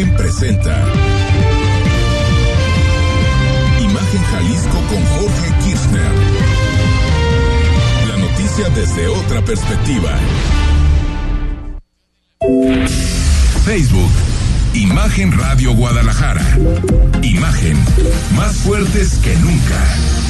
Imagen presenta. Imagen Jalisco con Jorge Kirchner. La noticia desde otra perspectiva. Facebook. Imagen Radio Guadalajara. Imagen. Más fuertes que nunca.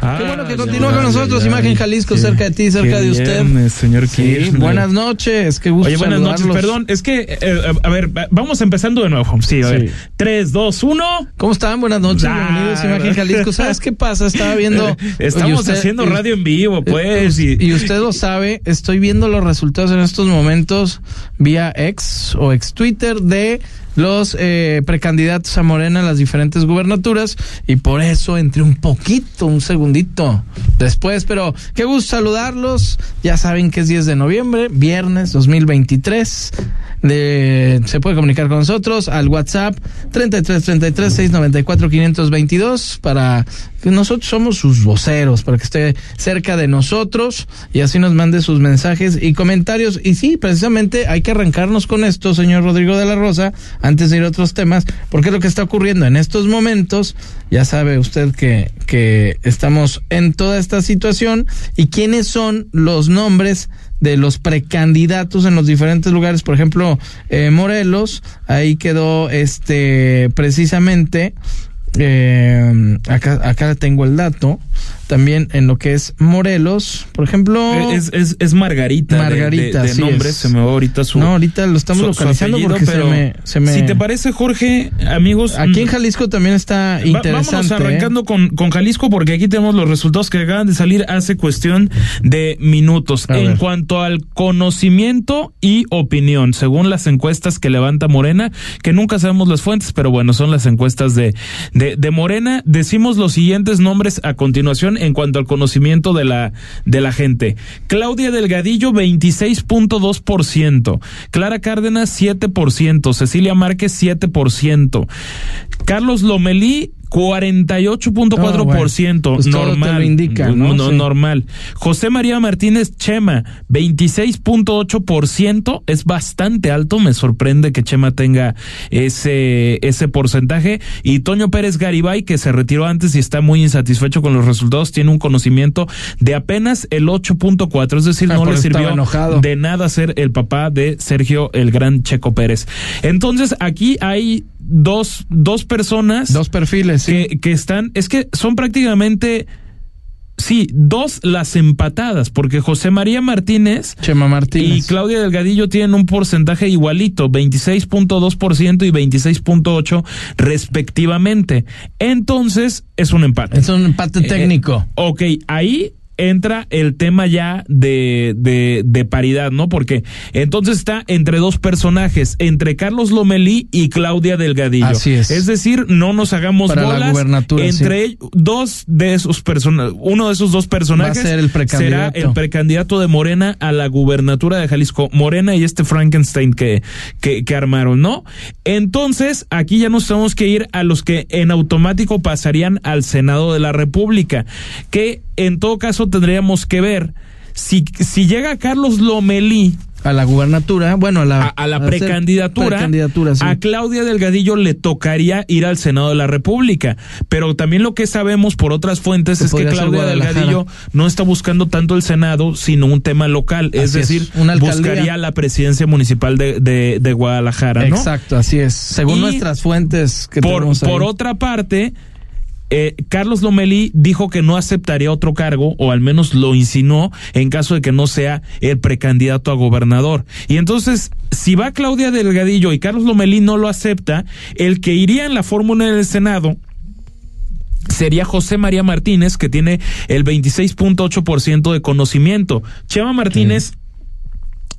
Qué bueno que continúa con nosotros, Imagen Jalisco, cerca de ti, cerca de usted. Viernes, señor Sí, buenas noches, qué gusto Oye, buenas noches, perdón, es que, eh, a ver, vamos empezando de nuevo. Sí, a Sí. ver. 3, 2, 1. ¿Cómo están? Buenas noches, Ah, bienvenidos Imagen Jalisco. ¿Sabes qué pasa? Estaba viendo... Estamos usted- haciendo eh, radio en vivo, pues. eh, y, y usted lo sabe, estoy viendo los resultados en estos momentos vía ex o ex Twitter de los eh, precandidatos a Morena en las diferentes gubernaturas y por eso entré un poquito, un segundito después, pero qué gusto saludarlos. Ya saben que es 10 de noviembre, viernes 2023. De, se puede comunicar con nosotros al WhatsApp 33 33 694 522 para que nosotros somos sus voceros, para que esté cerca de nosotros y así nos mande sus mensajes y comentarios. Y sí, precisamente hay que arrancarnos con esto, señor Rodrigo de la Rosa, antes de ir a otros temas, porque lo que está ocurriendo en estos momentos, ya sabe usted que, que estamos en toda esta situación. Y quiénes son los nombres de los precandidatos en los diferentes lugares, por ejemplo, eh, Morelos, ahí quedó este precisamente eh, acá, acá tengo el dato. También en lo que es Morelos, por ejemplo. es, es, es Margarita. de- Margarita, de, de nombre, se me va ahorita su. no, ahorita lo estamos su- su localizando apellido, porque pero se me, se me- Si te parece, Jorge, amigos. Aquí en mm, Jalisco también está interesante. ¿eh? arrancando con, con Jalisco porque aquí tenemos los resultados que acaban de salir hace cuestión de minutos. A en ver. cuanto al conocimiento y opinión, según las encuestas que levanta Morena, que nunca sabemos las fuentes, pero bueno, son las encuestas de, de, de Morena, decimos los siguientes nombres a continuación en cuanto al conocimiento de la, de la gente. Claudia Delgadillo, 26.2%. Clara Cárdenas, 7%. Cecilia Márquez, 7%. Carlos Lomelí, 48.4%. Ah, bueno. Pues normal. lo indica, ¿no? Sí. Normal. José María Martínez Chema, 26.8%. Es bastante alto. Me sorprende que Chema tenga ese, ese porcentaje. Y Toño Pérez Garibay, que se retiró antes y está muy insatisfecho con los resultados, tiene un conocimiento de apenas el 8.4. Es decir, Ah, no le sirvió enojado. de nada ser el papá de Sergio el Gran Checo Pérez. Entonces, aquí hay dos, dos personas Dos perfiles, sí. que, que están, es que son prácticamente, sí, dos las empatadas, porque José María Martínez Chema y Martínez. Claudia Delgadillo tienen un porcentaje igualito, 26.2% y 26.8% respectivamente. Entonces, es un empate. es un empate Eh, técnico. Ok, ahí entra el tema ya de, de, de paridad, ¿no? Porque entonces está entre dos personajes, entre Carlos Lomelí y Claudia Delgadillo. Así es. Es decir, no nos hagamos Para la bolas. gubernatura, entre ellos, dos de esos personajes, uno de esos dos personajes Va a ser el precandidato. será el precandidato de Morena a la gubernatura de Jalisco. Morena y este Frankenstein que, que, que armaron, ¿no? Entonces, aquí ya nos tenemos que ir a los que en automático pasarían al Senado de la República, que en todo caso tendríamos que ver si, si llega Carlos Lomelí A la gubernatura, bueno, a la, a, a la precandidatura, precandidatura, sí. a Claudia Delgadillo le tocaría ir al Senado de la República. Pero también lo que sabemos por otras fuentes Que es que Claudia. Delgadillo no está buscando tanto el Senado, sino un tema local. es Así es, decir, una alcaldía. buscaría la presidencia municipal de, de, de Guadalajara, ¿no? Exacto, así es. Según Y nuestras fuentes que Por, tenemos ahí. por otra parte, eh, Carlos Lomelí dijo que no aceptaría otro cargo, o al menos lo insinuó, en caso de que no sea el precandidato a gobernador. Y entonces, si va Claudia Delgadillo y Carlos Lomelí no lo acepta, el que iría en la fórmula del Senado sería José María Martínez, que tiene el 26.8% de conocimiento. Chema Martínez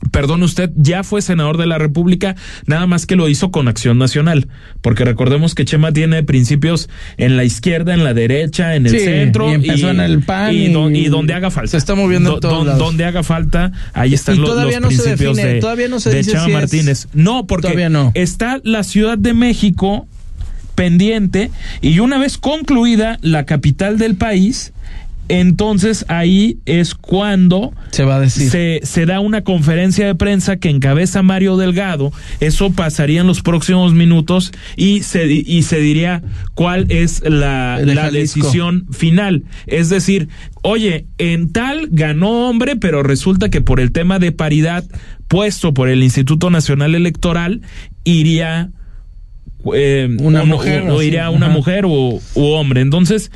perdón usted, ya fue senador de la República, nada más que lo hizo con Acción Nacional, porque recordemos que Chema tiene principios en la izquierda, en la derecha, en el Sí, centro y empezó en el PAN y, y- don- y donde haga falta. se está moviendo en todos don- lados. donde haga falta, ahí están Y lo- los, todavía no se principios define, de, todavía no se de dice Chema si es- Martínez. No, porque Todavía no. está la Ciudad de México pendiente y una vez concluida la capital del país, entonces ahí es cuando se va a decir. Se, se, da una conferencia de prensa que encabeza Mario Delgado. Eso pasaría en los próximos minutos y se, y se diría cuál es la, la decisión final. Es decir, oye, en tal ganó hombre, pero resulta que por el tema de paridad puesto por el Instituto Nacional Electoral iría eh, una mujer o, iría una mujer o hombre. Entonces,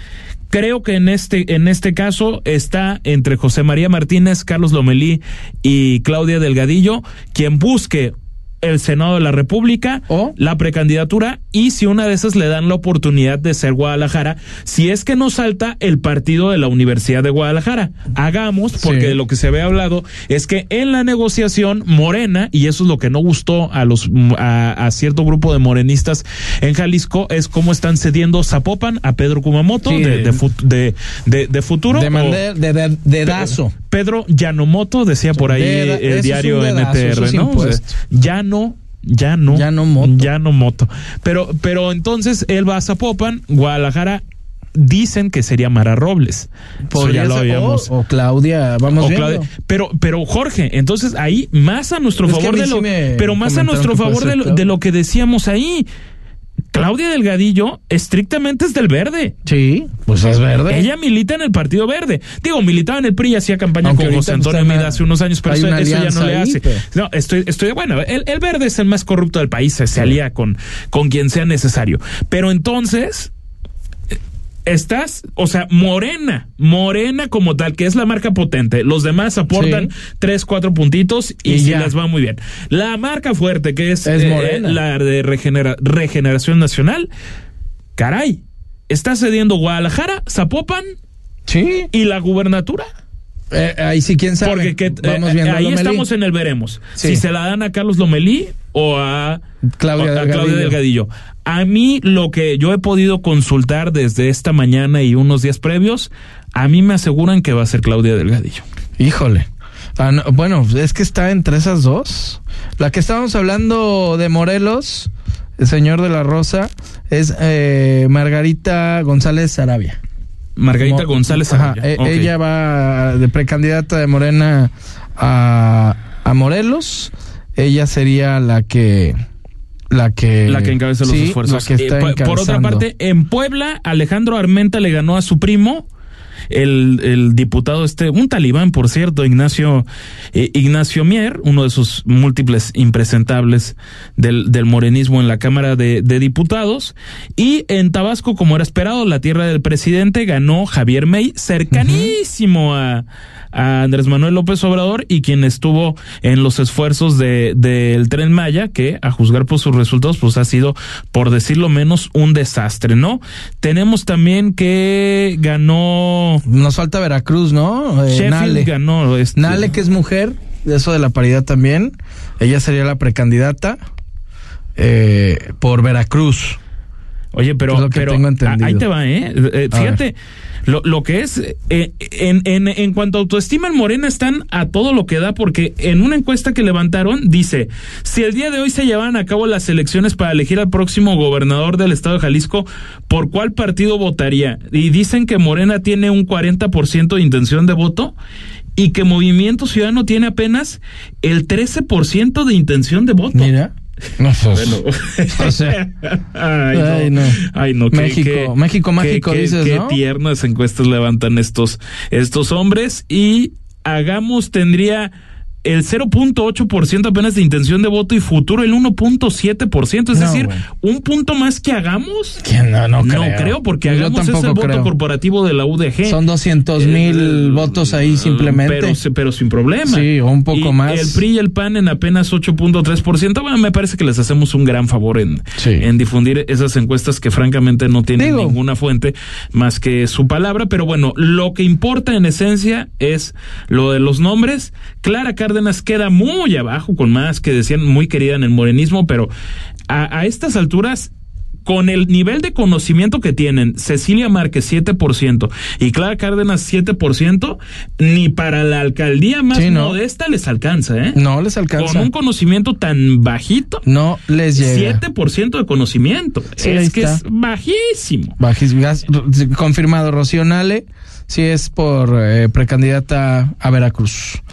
creo que en este, en este caso está entre José María Martínez, Carlos Lomelí y Claudia Delgadillo, quien busque el Senado de la República, ¿O? la precandidatura y si una de esas le dan la oportunidad de ser Guadalajara, si es que no salta el partido de la Universidad de Guadalajara. Hagamos, porque Sí. de lo que se había hablado es que en la negociación Morena, y eso es lo que no gustó a los a, a cierto grupo de morenistas en Jalisco, es cómo están cediendo Zapopan a Pedro Kumamoto Sí. de, de, de, futuro. de, de, dedazo. Pedro Yanomoto decía por ahí el diario dedazo, NTR, es ¿no? O sea, impuesto. ya no, ya no, Ya no moto. ya no moto. Pero, pero entonces él va a Zapopan, Guadalajara, dicen que sería Mara Robles. Eso ya lo habíamos. o, o Claudia, vamos o. Claudia. Pero, pero Jorge, entonces ahí más a nuestro Es favor de lo, sí pero más a nuestro favor lo, de lo que decíamos ahí. Claudia Delgadillo estrictamente es del verde. Sí, pues es verde. Ella milita en el Partido Verde. Digo, militaba en el PRI y hacía campaña Aunque con José Antonio Mida hace unos años, pero eso, ya no le hace. pero- No, estoy, estoy, bueno, el, el Verde es el más corrupto del país, se, se alía con, con quien sea necesario. Pero entonces, estás, o sea, Morena, Morena como tal, que es la marca potente. Los demás aportan Sí. tres, cuatro puntitos y, Y ya. les va muy bien. La marca fuerte, que es, Es eh, Morena. la de regenera- Regeneración Nacional, caray, está cediendo Guadalajara, Zapopan Sí. y la gubernatura. Eh, ahí sí, quién sabe. Porque que, Vamos eh, ahí Lomelí. estamos en el veremos. Sí. Si se la dan a Carlos Lomelí o a Claudia o a Delgadillo. Delgadillo. A mí lo que yo he podido consultar desde esta mañana y unos días previos, a mí me aseguran que va a ser Claudia Delgadillo. Híjole. Ah, no, bueno, es que está entre esas dos. La que estábamos hablando de Morelos, el señor de la Rosa, es eh, Margarita González Sarabia. Margarita Mo- González Ajá, e-. Ella va de precandidata de Morena a, a Morelos. Ella sería la que. La que, la que encabeza los sí, esfuerzos. la que está Eh, por- otra parte, en Puebla, Alejandro Armenta le ganó a su primo, el, el diputado este, un talibán, por cierto, Ignacio, eh, Ignacio Mier, uno de sus múltiples impresentables del, del morenismo en la Cámara de, de Diputados. Y en Tabasco, como era esperado, la tierra del presidente, ganó Javier May, cercanísimo a, a Andrés Manuel López Obrador y quien estuvo en los esfuerzos de del Tren Maya, que a juzgar por sus resultados, pues ha sido, por decirlo menos, un desastre, ¿no? Tenemos también que ganó Nos falta Veracruz, ¿no? Eh, Sheffield, Nale. ganó este, Nale, que es mujer, de eso de la paridad también. Ella sería la precandidata eh, por Veracruz. Oye, pero, Es lo que pero tengo a- entendido. ahí te va, ¿eh? Eh, fíjate, lo, lo que es, eh, en, en, en cuanto a autoestima en Morena están a todo lo que da, porque en una encuesta que levantaron dice, si el día de hoy se llevaran a cabo las elecciones para elegir al próximo gobernador del estado de Jalisco, ¿por cuál partido votaría? Y dicen que Morena tiene un 40% de intención de voto y que Movimiento Ciudadano tiene apenas el 13% de intención de voto. Mira. No, pues, Bueno, o sea, ay, Ay, no. Ay, no. qué- México, qué- México mágico, qué- dices, Qué ¿no? tiernas encuestas levantan estos, estos hombres y hagamos tendría el 0.8% apenas de intención de voto y futuro el 1.7%, es No, decir, un punto más que hagamos. No, no No creo. creo, porque Yo hagamos es el voto creo. corporativo de la UDG. Son 200 mil Eh, votos ahí simplemente. Pero, pero sin problema. Sí, un poco Y más. El PRI y el PAN en apenas 8.3%. Bueno, me parece que les hacemos un gran favor en, Sí. en difundir esas encuestas que francamente no tienen Digo. ninguna fuente más que su palabra. Pero bueno, lo que importa en esencia es lo de los nombres. Clara Cárdenas queda muy abajo, con más que decían muy querida en el morenismo, pero a, a estas alturas con el nivel de conocimiento que tienen Cecilia Márquez 7% y Clara Cárdenas 7%, ni para la alcaldía más Sí, ¿no? modesta les alcanza, ¿eh? No les alcanza. Con un conocimiento tan bajito, No les llega. 7% de conocimiento. Sí, es que está. es bajísimo. Gas- confirmado, Rocío Nale sí es por eh, precandidata a Veracruz.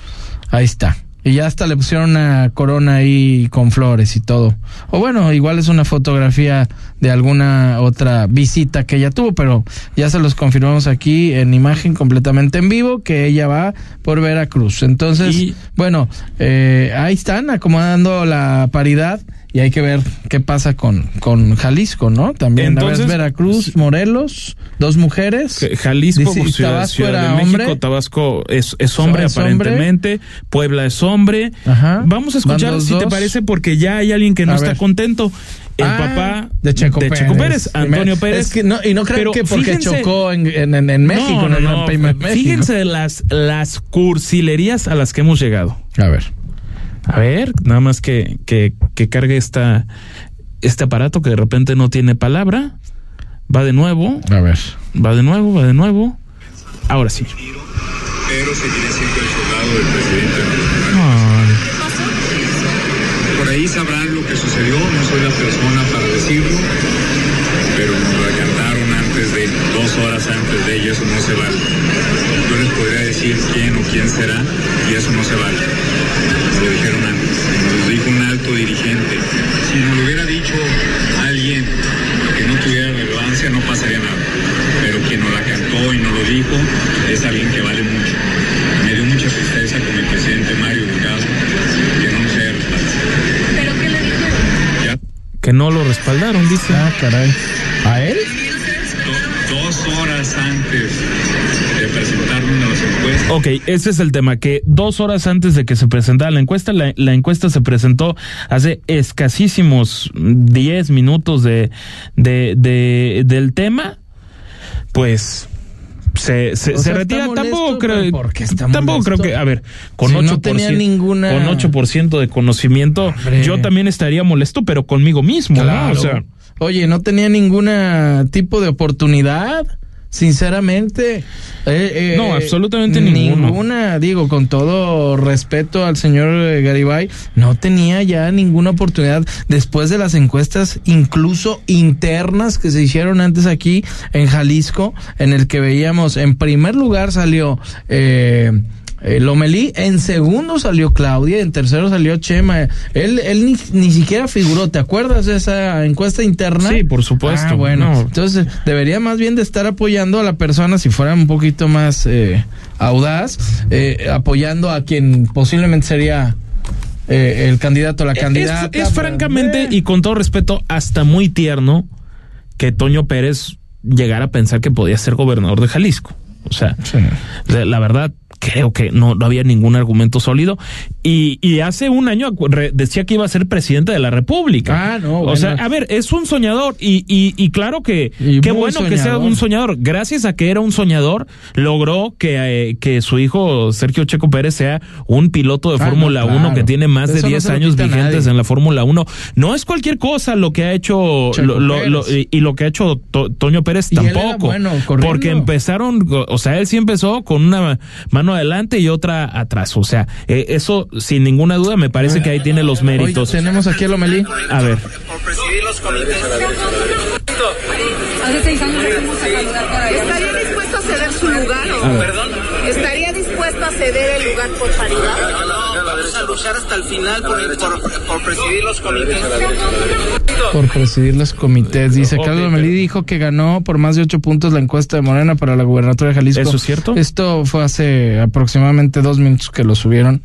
Ahí está. Y ya hasta le pusieron una corona ahí con flores y todo. O bueno, igual es una fotografía de alguna otra visita que ella tuvo, pero ya se los confirmamos aquí en imagen completamente en vivo que ella va por Veracruz. Entonces, Y- bueno, eh, ahí están acomodando la paridad y hay que ver qué pasa con, con Jalisco, ¿no? También, Entonces, a ver, Veracruz, Morelos, dos mujeres. Jalisco, por Ciudad, Tabasco Ciudad de México, hombre. Tabasco es, es hombre ¿Es hombre? aparentemente, Puebla es hombre. Ajá. Vamos a escuchar si te parece porque ya hay alguien que no A está ver. contento. El Ah, papá de Checo, Pérez, Antonio Pérez. Es que no, y no creo Pero que porque fíjense- chocó en, en, en- en México, No, en no, de México. Fíjense de las, las cursilerías a las que hemos llegado. A ver. A ver, nada más que, que, que cargue esta, este aparato que de repente no tiene palabra. Va de nuevo, A ver. va de nuevo, va de nuevo. Ahora sí. Pero seguiré siendo el soldado del presidente ahí sabrán lo que sucedió, no soy la persona para decirlo, pero nos la cantaron antes de, dos horas antes de ello, eso no se vale. Yo les podría decir quién o quién será y eso no se vale. Lo dijeron antes, nos lo dijo un alto dirigente. Si nos lo hubiera dicho alguien que no tuviera relevancia, no pasaría nada. Pero quien nos la cantó y nos lo dijo es alguien que vale mucho. Que no lo respaldaron, dice. Ah, caray. ¿A él? do- dos horas antes de presentarnos las encuestas. Ok, ese es el tema, que dos horas antes de que se presentara la encuesta, la, la encuesta se presentó hace escasísimos 10 minutos de, de, de- del tema, pues se, se, se sea, retira. tampoco creo, ¿por qué está tampoco molesto? creo que, a ver, con Si 8%, no tenía ninguna- con 8% de conocimiento, Hombre. yo también estaría molesto, pero conmigo mismo, ¿no? Claro. O sea, Oye, no tenía ningún tipo de oportunidad, sinceramente. Eh, eh, No, absolutamente ninguno. Ninguna, digo, con todo respeto al señor eh, Garibay, no tenía ya ninguna oportunidad después de las encuestas, incluso internas que se hicieron antes aquí en Jalisco, en el que veíamos, en primer lugar salió... Eh, eh, Lomelí, en segundo salió Claudia, en tercero salió Chema. Él, él ni, ni siquiera figuró, ¿te acuerdas de esa encuesta interna? Sí, por supuesto. Ah, bueno, No. entonces debería más bien de estar apoyando a la persona si fuera un poquito más eh, audaz, eh, apoyando a quien posiblemente sería eh, el candidato, la Es- candidata. Es, francamente, Eh, y con todo respeto, hasta muy tierno que Toño Pérez llegara a pensar que podía ser gobernador de Jalisco. O sea, sí. la verdad, creo que no, no había ningún argumento sólido. Y, y hace un año decía que iba a ser presidente de la República. Ah, no, O bueno. sea, a ver, es un soñador. Y, y, y claro que qué bueno que sea un soñador. Gracias a que era un soñador, logró que, eh, que su hijo Sergio Checo Pérez sea un piloto de Ah, Fórmula 1 claro. que tiene más de Eso no 10 se lo años vigentes en la Fórmula 1. No es cualquier cosa lo que ha hecho Checo lo- lo- Pérez. lo- y, y lo que ha hecho To- Toño Pérez tampoco. bueno porque empezaron, o sea, él sí empezó con una mano adelante y otra atrás. O sea, eh, eso sin ninguna duda me parece que ahí tiene los Oye, méritos. tenemos aquí a Lomelí. A ver. por presidir los comités. Hace seis años. ¿Estaría dispuesto a ceder su lugar o ceder el lugar por paridad? No, no, vamos a luchar hasta el final por, por, por presidir los comités. Por presidir los comités. Dice Carlos Lomelí dijo que ganó por más de ocho puntos la encuesta de Morena para la gubernatura de Jalisco. ¿Eso es cierto? Esto fue hace aproximadamente dos minutos que lo subieron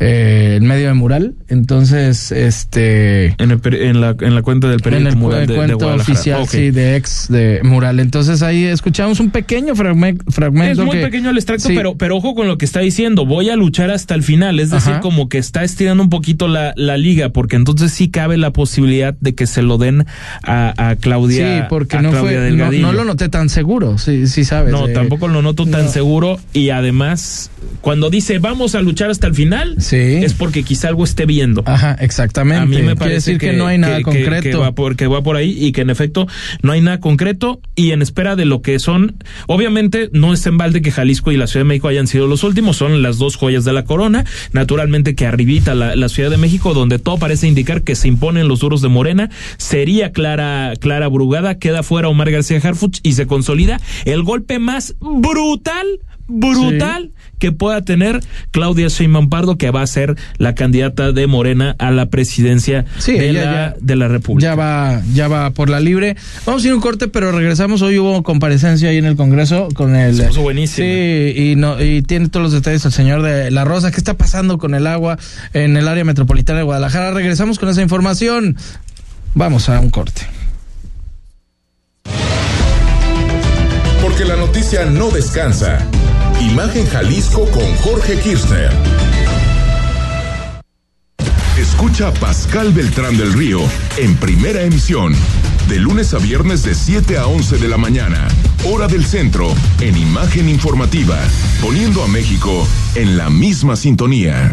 eh, en medio de mural. Entonces, este. En, el en, la, en la cuenta del En periódico el, Mural de, de oficial, sí, de ex de Mural. Entonces ahí escuchamos un pequeño fragme- fragmento. Es muy que- pequeño el extracto, sí, pero, pero ojo con lo que está diciendo. Voy a luchar hasta el final. Es decir, Ajá. como que está estirando un poquito la, la liga, porque entonces sí cabe la posibilidad de que se lo den a, a Claudia. Sí, porque no Claudia fue, no, lo noté tan seguro, sí, sí sabes. No, eh, tampoco lo noto tan no. seguro. Y además, cuando dice vamos a luchar hasta el final, Sí. es porque quizá algo esté viendo. Ajá, exactamente. A mí me parece decir que, no hay nada que- concreto. Que, va por, que va por ahí y que en efecto no hay nada concreto y en espera de lo que son. Obviamente no es en balde que Jalisco y la Ciudad de México hayan sido los últimos, son las dos joyas de la corona. Naturalmente que arribita la, la Ciudad de México, donde todo parece indicar que se imponen los duros de Morena, sería Clara, Clara Brugada, queda fuera Omar García Harfuch y se consolida el golpe más brutal brutal que pueda tener Claudia Sheinbaum Pardo que va a ser la candidata de Morena a la presidencia Sí, de, la, ya- de la República. Ya va, ya va por la libre. Vamos a ir a un corte, pero regresamos. Hoy hubo comparecencia ahí en el Congreso con el. Se puso buenísima. Sí, y no, y tiene todos los detalles el señor de La Rosa. ¿Qué está pasando con el agua en el área metropolitana de Guadalajara? Regresamos con esa información. Vamos a un corte. Porque la noticia no descansa. Imagen Jalisco con Jorge Kirchner. Escucha a Pascal Beltrán del Río en primera emisión, de lunes a viernes de 7 a 11 de la mañana, hora del centro, en Imagen Informativa, poniendo a México en la misma sintonía.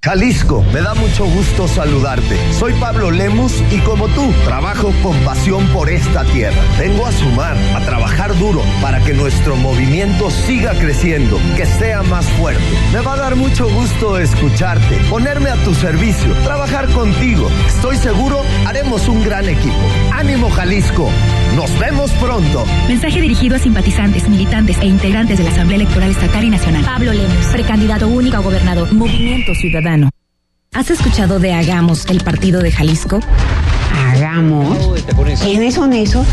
Jalisco, me da mucho gusto saludarte. Soy Pablo Lemus y como tú, trabajo con pasión por esta tierra. Vengo a sumar, a trabajar duro para que nuestro movimiento siga creciendo, que sea más fuerte. Me va a dar mucho gusto escucharte, ponerme a tu servicio, trabajar contigo. Estoy seguro, haremos un gran equipo. Ánimo Jalisco, nos vemos pronto. Mensaje dirigido a simpatizantes, militantes e integrantes de la Asamblea Electoral Estatal y Nacional. Pablo Lemos, precandidato único a gobernador. Movimiento Ciudadano. ¿Has escuchado de Hagamos, el partido de Jalisco? Hagamos. ¿Quiénes son esos?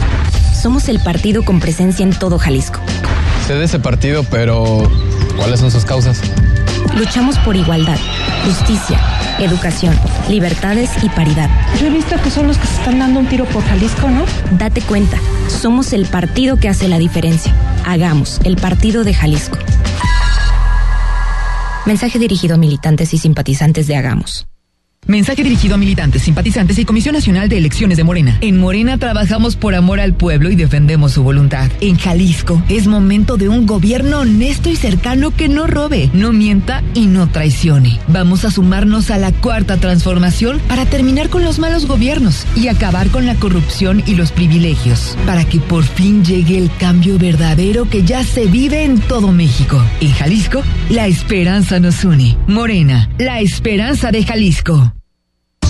Somos el partido con presencia en todo Jalisco. Sé de ese partido, pero ¿cuáles son sus causas? Luchamos por igualdad, justicia, educación, libertades y paridad. Yo he visto que son los que se están dando un tiro por Jalisco, ¿no? Date cuenta, somos el partido que hace la diferencia. Hagamos, el partido de Jalisco. Mensaje dirigido a militantes y simpatizantes de Hagamos. Mensaje dirigido a militantes, simpatizantes y Comisión Nacional de Elecciones de Morena. En Morena trabajamos por amor al pueblo y defendemos su voluntad. En Jalisco es momento de un gobierno honesto y cercano que no robe, no mienta y no traicione. Vamos a sumarnos a la cuarta transformación para terminar con los malos gobiernos y acabar con la corrupción y los privilegios, para que por fin llegue el cambio verdadero que ya se vive en todo México. En Jalisco, la esperanza nos une. Morena, la esperanza de Jalisco.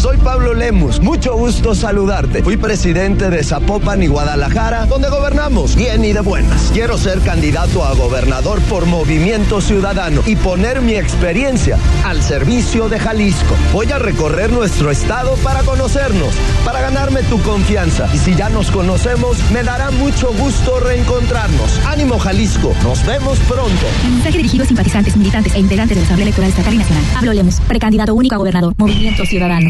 Soy Pablo Lemus, mucho gusto saludarte. Fui presidente de Zapopan y Guadalajara, donde gobernamos bien y de buenas. Quiero ser candidato a gobernador por Movimiento Ciudadano y poner mi experiencia al servicio de Jalisco. Voy a recorrer nuestro estado para conocernos, para ganarme tu confianza. Y si ya nos conocemos, me dará mucho gusto reencontrarnos. Ánimo Jalisco, nos vemos pronto. Mensaje dirigido a simpatizantes, militantes e integrantes de la Asamblea Electoral Estatal y Nacional. Pablo Lemos, precandidato único a gobernador. Movimiento Ciudadano.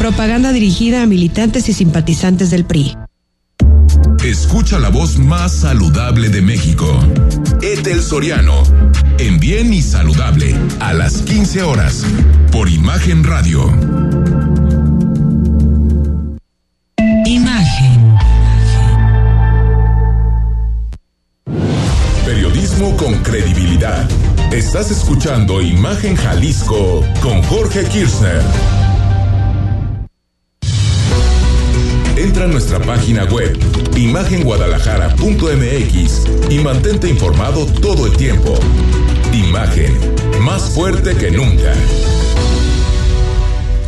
Propaganda dirigida a militantes y simpatizantes del PRI. Escucha la voz más saludable de México. Etel Soriano, en Bien y Saludable, a las 15 horas, por Imagen Radio. Imagen. Periodismo con credibilidad. Estás escuchando Imagen Jalisco con Jorge Kirchner. Entra a nuestra página web imagenguadalajara.mx y mantente informado todo el tiempo. Imagen, más fuerte que nunca.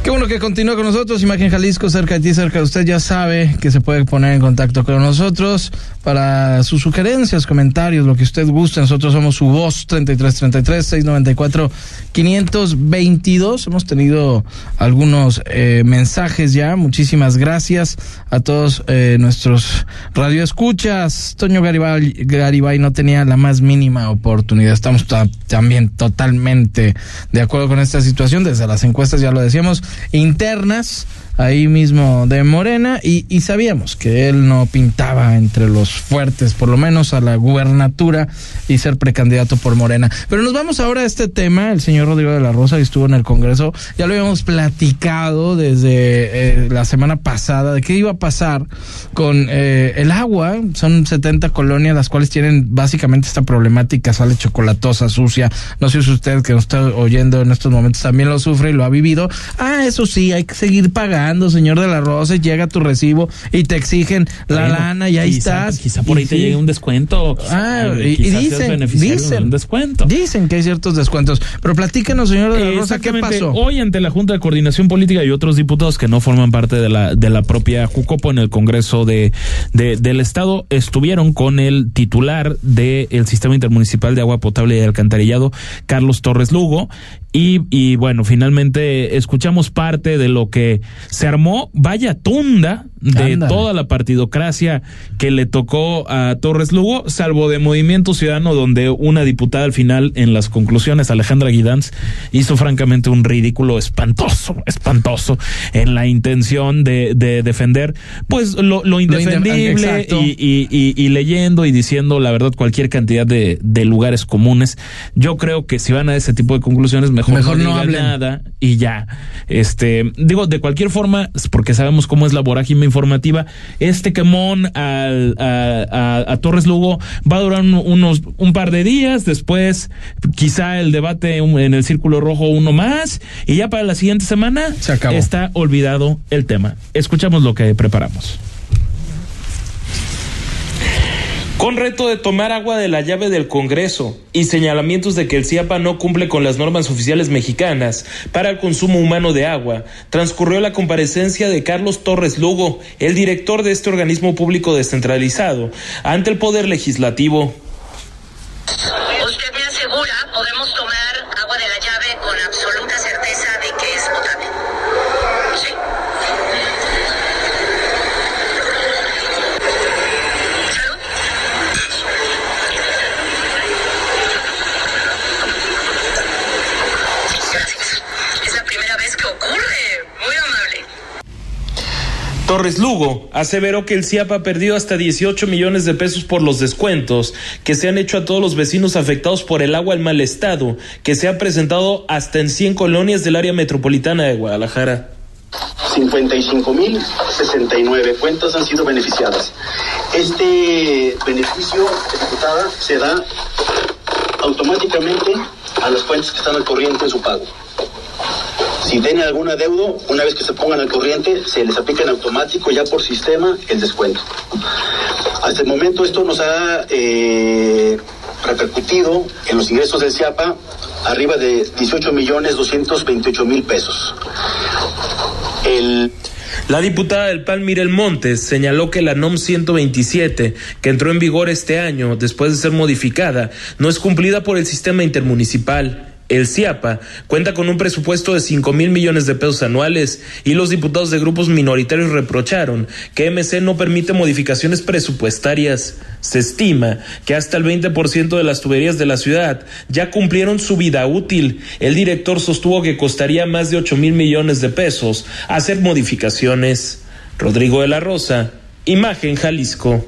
Qué bueno que continúa con nosotros. Imagen Jalisco, cerca de ti, cerca de usted. Ya sabe que se puede poner en contacto con nosotros para sus sugerencias, comentarios, lo que usted guste. Nosotros somos su voz 3333-694-522. Hemos tenido algunos eh, mensajes ya. Muchísimas gracias a todos eh, nuestros radioescuchas. Toño Garibay, Garibay no tenía la más mínima oportunidad. Estamos ta- también totalmente de acuerdo con esta situación. Desde las encuestas ya lo decíamos internas ahí mismo de Morena y, y sabíamos que él no pintaba entre los fuertes, por lo menos a la gubernatura y ser precandidato por Morena. Pero nos vamos ahora a este tema, el señor Rodrigo de la Rosa estuvo en el Congreso, ya lo habíamos platicado desde eh, la semana pasada de qué iba a pasar con eh, el agua, son 70 colonias las cuales tienen básicamente esta problemática, sale chocolatosa, sucia, no sé si usted que nos está oyendo en estos momentos también lo sufre y lo ha vivido, ah, eso sí, hay que seguir pagando, señor de la Rosa, y llega tu recibo y te exigen la Bueno, lana y ahí quizá- estás. Quizá por Y ahí te llegue un descuento. Ah, Quizá- y, dicen, de dicen, un descuento. dicen que hay ciertos descuentos, pero platícanos, señor de la Rosa, ¿qué pasó? Hoy ante la Junta de Coordinación Política y otros diputados que no forman parte de la de la propia Jucopo en el Congreso de, de- del Estado estuvieron con el titular del Sistema Intermunicipal de Agua Potable y Alcantarillado, Carlos Torres Lugo. Y, y bueno, finalmente escuchamos parte de lo que se armó, vaya tunda de Ándale. toda la partidocracia que le tocó a Torres Lugo, salvo de Movimiento Ciudadano, donde una diputada al final, en las conclusiones, Alejandra Guidanz, hizo francamente un ridículo espantoso, espantoso, en la intención de, de defender, pues, lo, lo indefendible y, y, y- y leyendo y diciendo, la verdad, cualquier cantidad de, de lugares comunes. Yo creo que si van a ese tipo de conclusiones, mejor, Mejor no, no hablen. nada y ya. Este, digo, de cualquier forma, porque sabemos cómo es la vorágine informativa, este quemón al, a, a- a Torres Lugo va a durar un- unos un par de días, después quizá el debate en el círculo rojo uno más, y ya para la siguiente semana Se acabó. está olvidado el tema. Escuchamos lo que preparamos. Con reto de tomar agua de la llave del Congreso y señalamientos de que el CIAPA no cumple con las normas oficiales mexicanas para el consumo humano de agua, transcurrió la comparecencia de Carlos Torres Lugo, el director de este organismo público descentralizado, ante el Poder Legislativo. Torres Lugo aseveró que el CIAPA ha perdido hasta 18 millones de pesos por los descuentos que se han hecho a todos los vecinos afectados por el agua en mal estado, que se ha presentado hasta en 100 colonias del área metropolitana de Guadalajara. 55.069 cuentas han sido beneficiadas. Este beneficio, diputada, se da automáticamente a las cuentas que están al corriente en su pago. Si tienen algún adeudo, una vez que se pongan al corriente, se les aplica en automático ya por sistema el descuento. Hasta el momento esto nos ha eh, repercutido en los ingresos del CIAPA arriba de 18 millones 228 mil pesos. La diputada del PAN Mirel Montes señaló que la NOM 127, que entró en vigor este año después de ser modificada, no es cumplida por el sistema intermunicipal. El CIAPA cuenta con un presupuesto de 5 mil millones de pesos anuales y los diputados de grupos minoritarios reprocharon que MC no permite modificaciones presupuestarias. Se estima que hasta el 20% de las tuberías de la ciudad ya cumplieron su vida útil. El director sostuvo que costaría más de 8 mil millones de pesos hacer modificaciones. Rodrigo de la Rosa, Imagen Jalisco.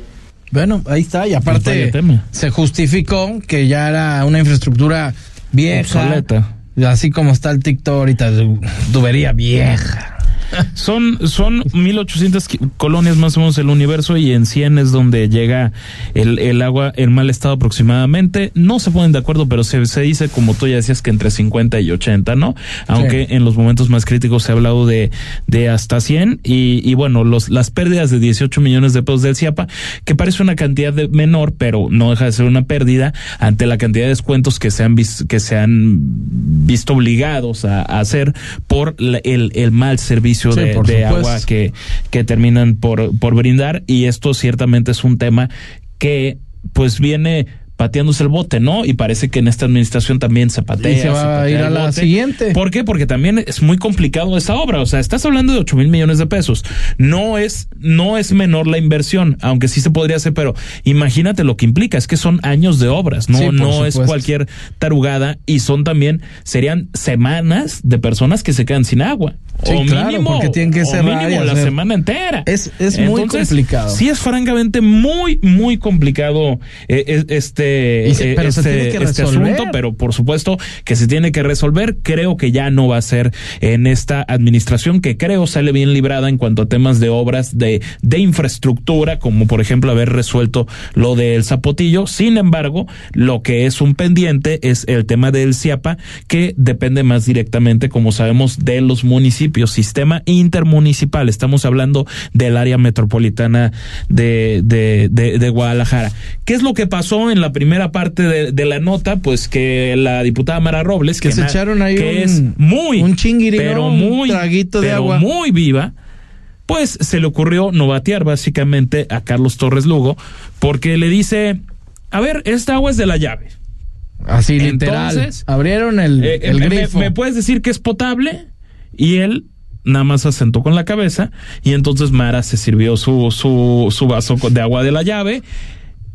Bueno, ahí está, y aparte se justificó que ya era una infraestructura vieja. Obsoleta. Así como está el TikTok ahorita, tubería vieja. Son, son 1800 ki- colonias más o menos el universo y en 100 es donde llega el, el agua en mal estado aproximadamente. No se ponen de acuerdo, pero se, se dice, como tú ya decías, que entre 50 y 80, ¿no? Aunque en los momentos más críticos se ha hablado de, de hasta 100 y, y bueno, los, las pérdidas de 18 millones de pesos del CIAPA, que parece una cantidad de menor, pero no deja de ser una pérdida ante la cantidad de descuentos que se han, vis- que se han visto obligados a, a hacer por la- el, el mal servicio Sí, de, agua que, que terminan por, por brindar y esto ciertamente es un tema que pues viene pateándose el bote, ¿no? Y parece que en esta administración también se patea. Y se va a patea ir a la bote. siguiente. ¿Por qué? Porque también es muy complicado esa obra. O sea, estás hablando de 8 mil millones de pesos. No es, no es menor la inversión, aunque sí se podría hacer, pero imagínate lo que implica. Es que son años de obras, no, Sí, no es cualquier tarugada y son también, serían semanas de personas que se quedan sin agua. Sí, o claro, mínimo, porque tienen que o cerrar y mínimo la semana entera. Es- es muy complicado. Sí, es francamente muy, muy complicado eh, es- este, se- eh, este, este asunto, pero por supuesto que se tiene que resolver. Creo que ya no va a ser en esta administración que creo sale bien librada en cuanto a temas de obras de, de infraestructura, como por ejemplo haber resuelto lo del Zapotillo. Sin embargo, lo que es un pendiente es el tema del CIAPA, que depende más directamente, como sabemos, de los municipios, sistema intermunicipal. Estamos hablando del área metropolitana de, de, de, de Guadalajara. ¿Qué es lo que pasó en la primera parte de, de la nota? Pues que la diputada Mara Robles, Que se na- echaron ahí que un- es muy, un pero. Un traguito de pero agua. muy viva, pues se le ocurrió novatear básicamente a Carlos Torres Lugo, porque le dice, a ver, esta agua es de la llave. Así literal. Entonces, Abrieron el, Eh, el me- grifo. Me, puedes decir que es potable? Y él nada más asentó con la cabeza y entonces Mara se sirvió su, su, su vaso de agua de la llave,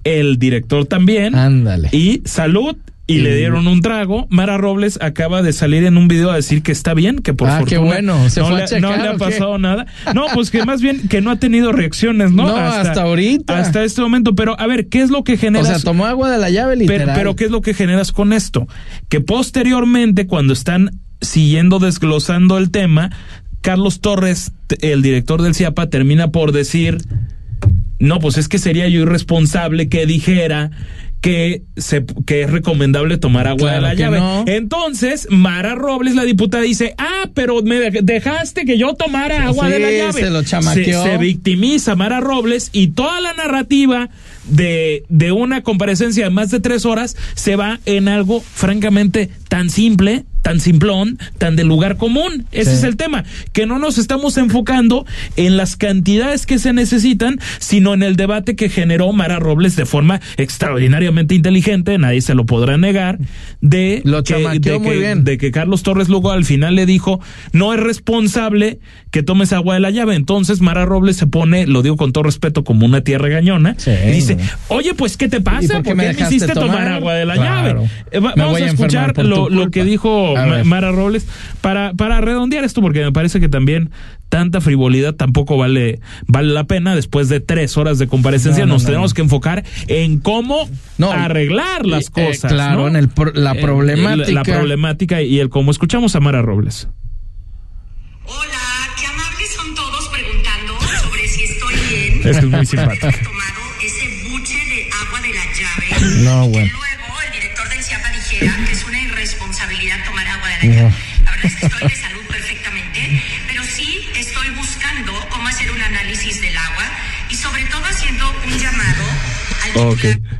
el director también. Ándale. Y salud. Y le dieron un trago. Mara Robles acaba de salir en un video a decir que está bien, que por Ah, qué fortuna bueno. ¿Se no, fue a le, checar no le ha o qué? pasado nada. No, pues que más bien que no ha tenido reacciones, ¿no? No, hasta ahorita. Hasta este momento. Pero a ver, ¿qué es lo que o generas? sea, tomó agua de la llave Pero, literal. pero ¿qué es lo que generas con esto? Que posteriormente, cuando están siguiendo desglosando el tema, Carlos Torres, el director del CIAPA, termina por decir, no, pues es que sería yo irresponsable que dijera que, se, que es recomendable tomar agua Claro de la llave. no. Entonces, Mara Robles, la diputada, dice, ah, pero me dej- dejaste que yo tomara agua Sí, de la llave. se lo chamaqueó. Se, se victimiza Mara Robles y toda la narrativa de, de una comparecencia de más de tres horas se va en algo francamente tan simple, tan simplón, tan de lugar común. Ese Sí. es el tema, que no nos estamos enfocando en las cantidades que se necesitan, sino en el debate que generó Mara Robles de forma extraordinariamente inteligente, nadie se lo podrá negar, de, Lo que, de muy que- bien. de que Carlos Torres Lugo al final le dijo, no es responsable que tomes agua de la llave. Entonces Mara Robles se pone, lo digo con todo respeto, como una tierra gañona, Sí, y dice, no. oye, pues, ¿qué te ¿Y pasa? por qué ¿Por me qué me dejaste hiciste tomar? tomar? agua de la Claro. llave? Eh, va- vamos a escuchar lo, que dijo A Ma- ver. Mara Robles para, para redondear esto, porque me parece que también tanta frivolidad tampoco vale, vale la pena. Después de tres horas de comparecencia, No, no, nos no, tenemos no. que enfocar en cómo No, arreglar las eh, cosas. claro, ¿no? en el pro- la Eh, problemática. La, problemática y el cómo escuchamos a Mara Robles. Hola, qué amables son todos preguntando sobre si estoy bien. Es muy simpática. He tomado ese buche de agua de la llave. No, bueno. Que estoy de salud Ok,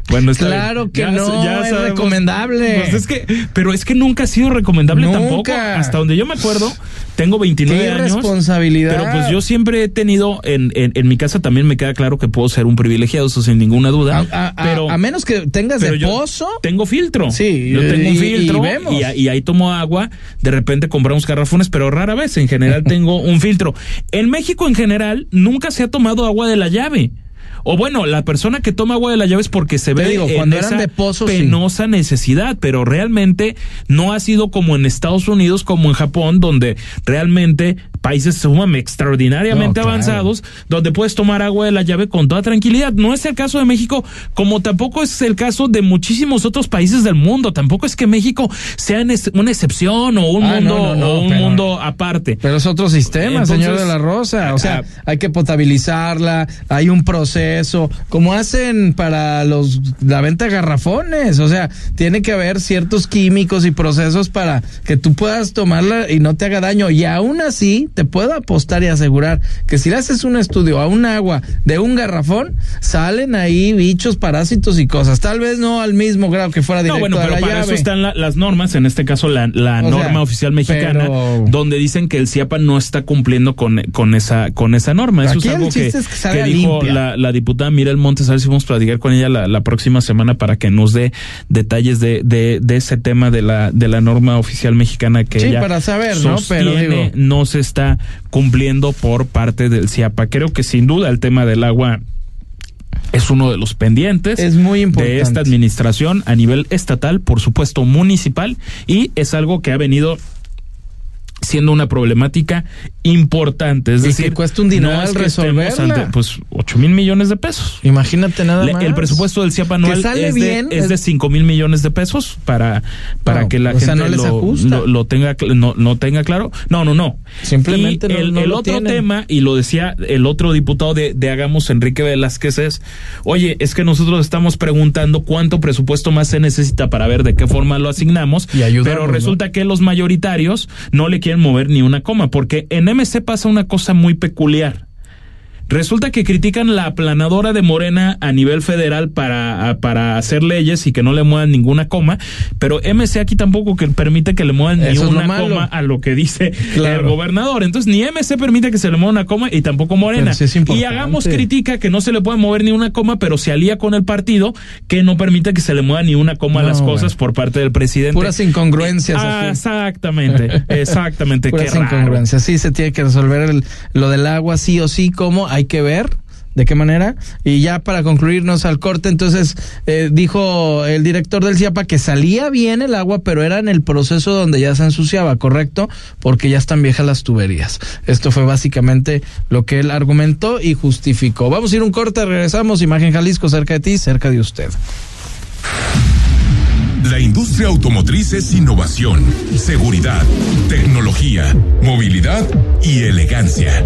bueno, está bien. Claro que Ya no, ya es sabemos. recomendable. Pues es que, pero es que nunca ha sido recomendable Nunca. tampoco. Hasta donde yo me acuerdo, tengo 29 Qué años. irresponsabilidad. Pero pues yo siempre he tenido, en, en, en mi casa también me queda claro que puedo ser un privilegiado, eso sin ninguna duda. A, a- pero a menos que tengas de pozo. Tengo filtro. Sí, yo tengo un y- filtro y, vemos. y ahí tomo agua. De repente compramos garrafones, pero rara vez. En general tengo un filtro. En México, en general, nunca se ha tomado agua de la llave. O bueno, la persona que toma agua de la llave es porque se Te ve digo, en cuando eran esa de pozo, sí. penosa necesidad, pero realmente no ha sido como en Estados Unidos, como en Japón, donde realmente países sumamente extraordinariamente No, claro. avanzados, donde puedes tomar agua de la llave con toda tranquilidad. No es el caso de México, como tampoco es el caso de muchísimos otros países del mundo. Tampoco es que México sea una excepción o un Ah, mundo no, no, no, o un pero- mundo aparte. Pero es otro sistema, Entonces, señor de la Rosa. O sea, ah, hay que potabilizarla, hay un proceso, como hacen para los la venta de garrafones. O sea, tiene que haber ciertos químicos y procesos para que tú puedas tomarla y no te haga daño. Y aún así, te puedo apostar y asegurar que si le haces un estudio a un agua de un garrafón, salen ahí bichos, parásitos y cosas. Tal vez no al mismo grado que fuera directo No, bueno, a pero la para llave. eso están la- las normas, en este caso la, la sea, norma oficial mexicana, pero- donde dicen que el CIAPA no está cumpliendo con, con esa con esa norma. Eso Aquí es algo que, chiste es que salga que dijo la, la diputada Mirel Montes, a ver si vamos a platicar con ella la, la próxima semana para que nos dé detalles de, de, de ese tema de la, de la norma oficial mexicana que Sí, ella para saber, ¿no? Pero sostiene digo- no se está cumpliendo por parte del CIAPA. Creo que sin duda el tema del agua es uno de los pendientes Es muy importante. de esta administración a nivel estatal, por supuesto municipal, y es algo que ha venido siendo una problemática importante. Es Y que decir, cuesta un dineral es que estemos resolverla. ante, pues 8 mil millones de pesos. Imagínate nada Le- más. El presupuesto del CIAP anual sale es, bien, de, es de es- 5 mil millones de pesos para, para No, que la sea, gente no les lo, lo, lo tenga no, no tenga claro. No, no, no. Simplemente Y no- el, no el otro tienen. tema, y lo decía el otro diputado de, de Hagamos, Enrique Velázquez, es, oye, es que nosotros estamos preguntando cuánto presupuesto más se necesita para ver de qué forma lo asignamos, Y ayudarnos, pero ¿no? resulta que los mayoritarios no le quieren mover ni una coma, porque en MC pasa una cosa muy peculiar. Resulta que critican la aplanadora de Morena a nivel federal para, para hacer leyes y que no le muevan ninguna coma, pero MC aquí tampoco que permite que le muevan ni Eso una coma a lo que dice Claro. el gobernador. Entonces ni MC permite que se le mueva una coma y tampoco Morena. Es y hagamos critica que no se le puede mover ni una coma, pero se alía con el partido que no permite que se le mueva ni una coma a las bueno. cosas por parte del presidente. Puras incongruencias. Ah, exactamente, exactamente. Qué Puras raro. incongruencias. Sí, se tiene que resolver el- lo del agua, sí o sí, hay que ver. ¿De qué manera? Y ya para concluirnos al corte, entonces eh, dijo el director del CIAPA que salía bien el agua, pero era en el proceso donde ya se ensuciaba, ¿correcto? Porque ya están viejas las tuberías. Esto fue básicamente lo que él argumentó y justificó. Vamos a ir un corte, regresamos. Imagen Jalisco, cerca de ti, cerca de usted. La industria automotriz es innovación, seguridad, tecnología, movilidad y elegancia.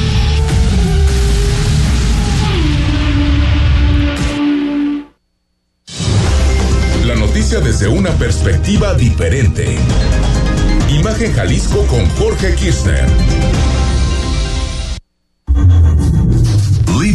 La noticia desde una perspectiva diferente. Imagen Jalisco con Jorge Kirchner.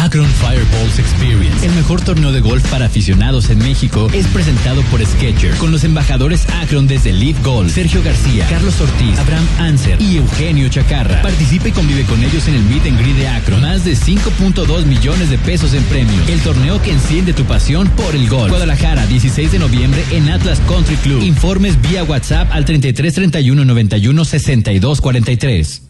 Akron Fireballs Experience, el mejor torneo de golf para aficionados en México, es presentado por Sketcher, con los embajadores Akron desde Leaf Golf, Sergio García, Carlos Ortiz, Abraham Anser y Eugenio Chacarra. Participe y convive con ellos en el Meet and Greet de Akron. Más de 5.2 millones de pesos en premios. El torneo que enciende tu pasión por el golf. Guadalajara, 16 de noviembre en Atlas Country Club. Informes vía WhatsApp al 33 31 91 62 43.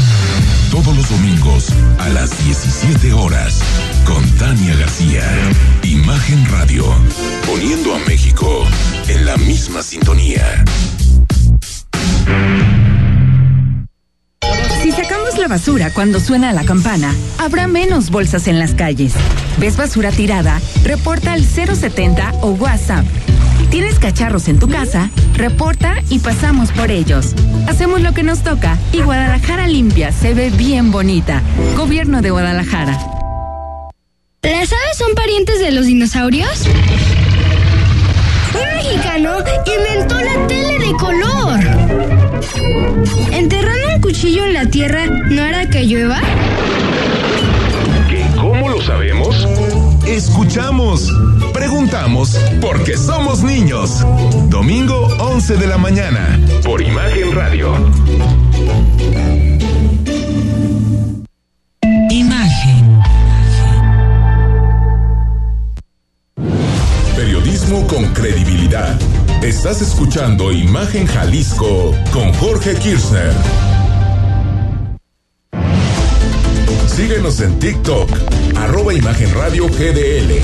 Todos los domingos a las 17 horas con Tania García. Imagen Radio. Poniendo a México en la misma sintonía. Si sacamos la basura cuando suena la campana, habrá menos bolsas en las calles. ¿Ves basura tirada? Reporta al 070 o WhatsApp. ¿Tienes cacharros en tu casa? Reporta y pasamos por ellos. Hacemos lo que nos toca y Guadalajara limpia se ve bien bonita. Gobierno de Guadalajara. ¿Las aves son parientes de los dinosaurios? Un mexicano inventó la tele de color. ¿Enterrando un cuchillo en la tierra no hará que llueva? ¿Qué, ¿Cómo lo sabemos? Escuchamos, preguntamos, porque somos niños. Domingo 11 de la mañana, por Imagen Radio. Imagen. Periodismo con credibilidad. Estás escuchando Imagen Jalisco con Jorge Kirchner. Síguenos en TikTok, arroba Imagen Radio GDL.